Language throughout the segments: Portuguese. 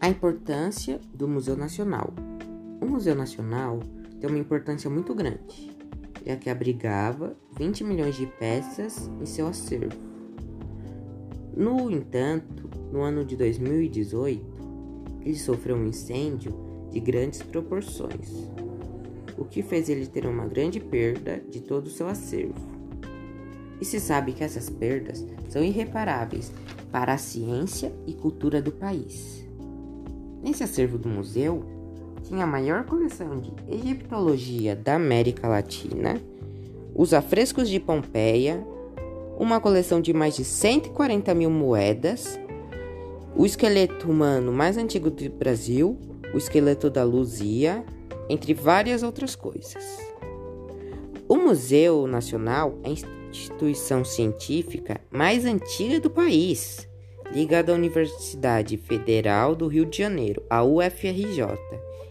A importância do Museu Nacional. O Museu Nacional tem uma importância muito grande, já que abrigava 20 milhões de peças em seu acervo. No entanto, no ano de 2018, ele sofreu um incêndio de grandes proporções, o que fez ele ter uma grande perda de todo o seu acervo. E se sabe que essas perdas são irreparáveis para a ciência e cultura do país. Nesse acervo do museu, tinha a maior coleção de egiptologia da América Latina, os afrescos de Pompeia, uma coleção de mais de 140 mil moedas, o esqueleto humano mais antigo do Brasil, o esqueleto da Luzia, entre várias outras coisas. O Museu Nacional é instituição científica mais antiga do país, ligada à Universidade Federal do Rio de Janeiro, a UFRJ.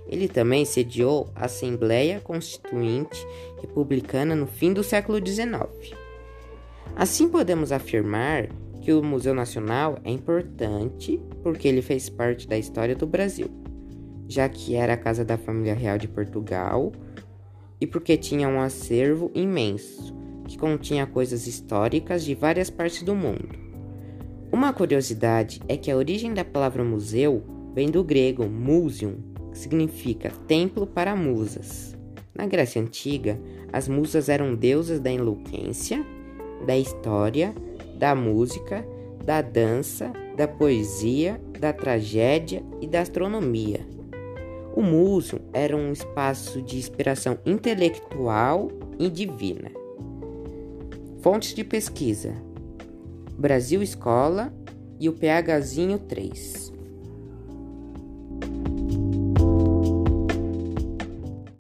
Ele também sediou a Assembleia Constituinte Republicana no fim do século XIX. Assim, podemos afirmar que o Museu Nacional é importante porque ele fez parte da história do Brasil, já que era a casa da família real de Portugal e porque tinha um acervo imenso que continha coisas históricas de várias partes do mundo. Uma curiosidade é que a origem da palavra museu vem do grego museum, que significa templo para musas. Na Grécia Antiga, as musas eram deusas da eloquência, da história, da música, da dança, da poesia, da tragédia e da astronomia. O museum era um espaço de inspiração intelectual e divina. Fontes de pesquisa: Brasil Escola e o PHzinho 3.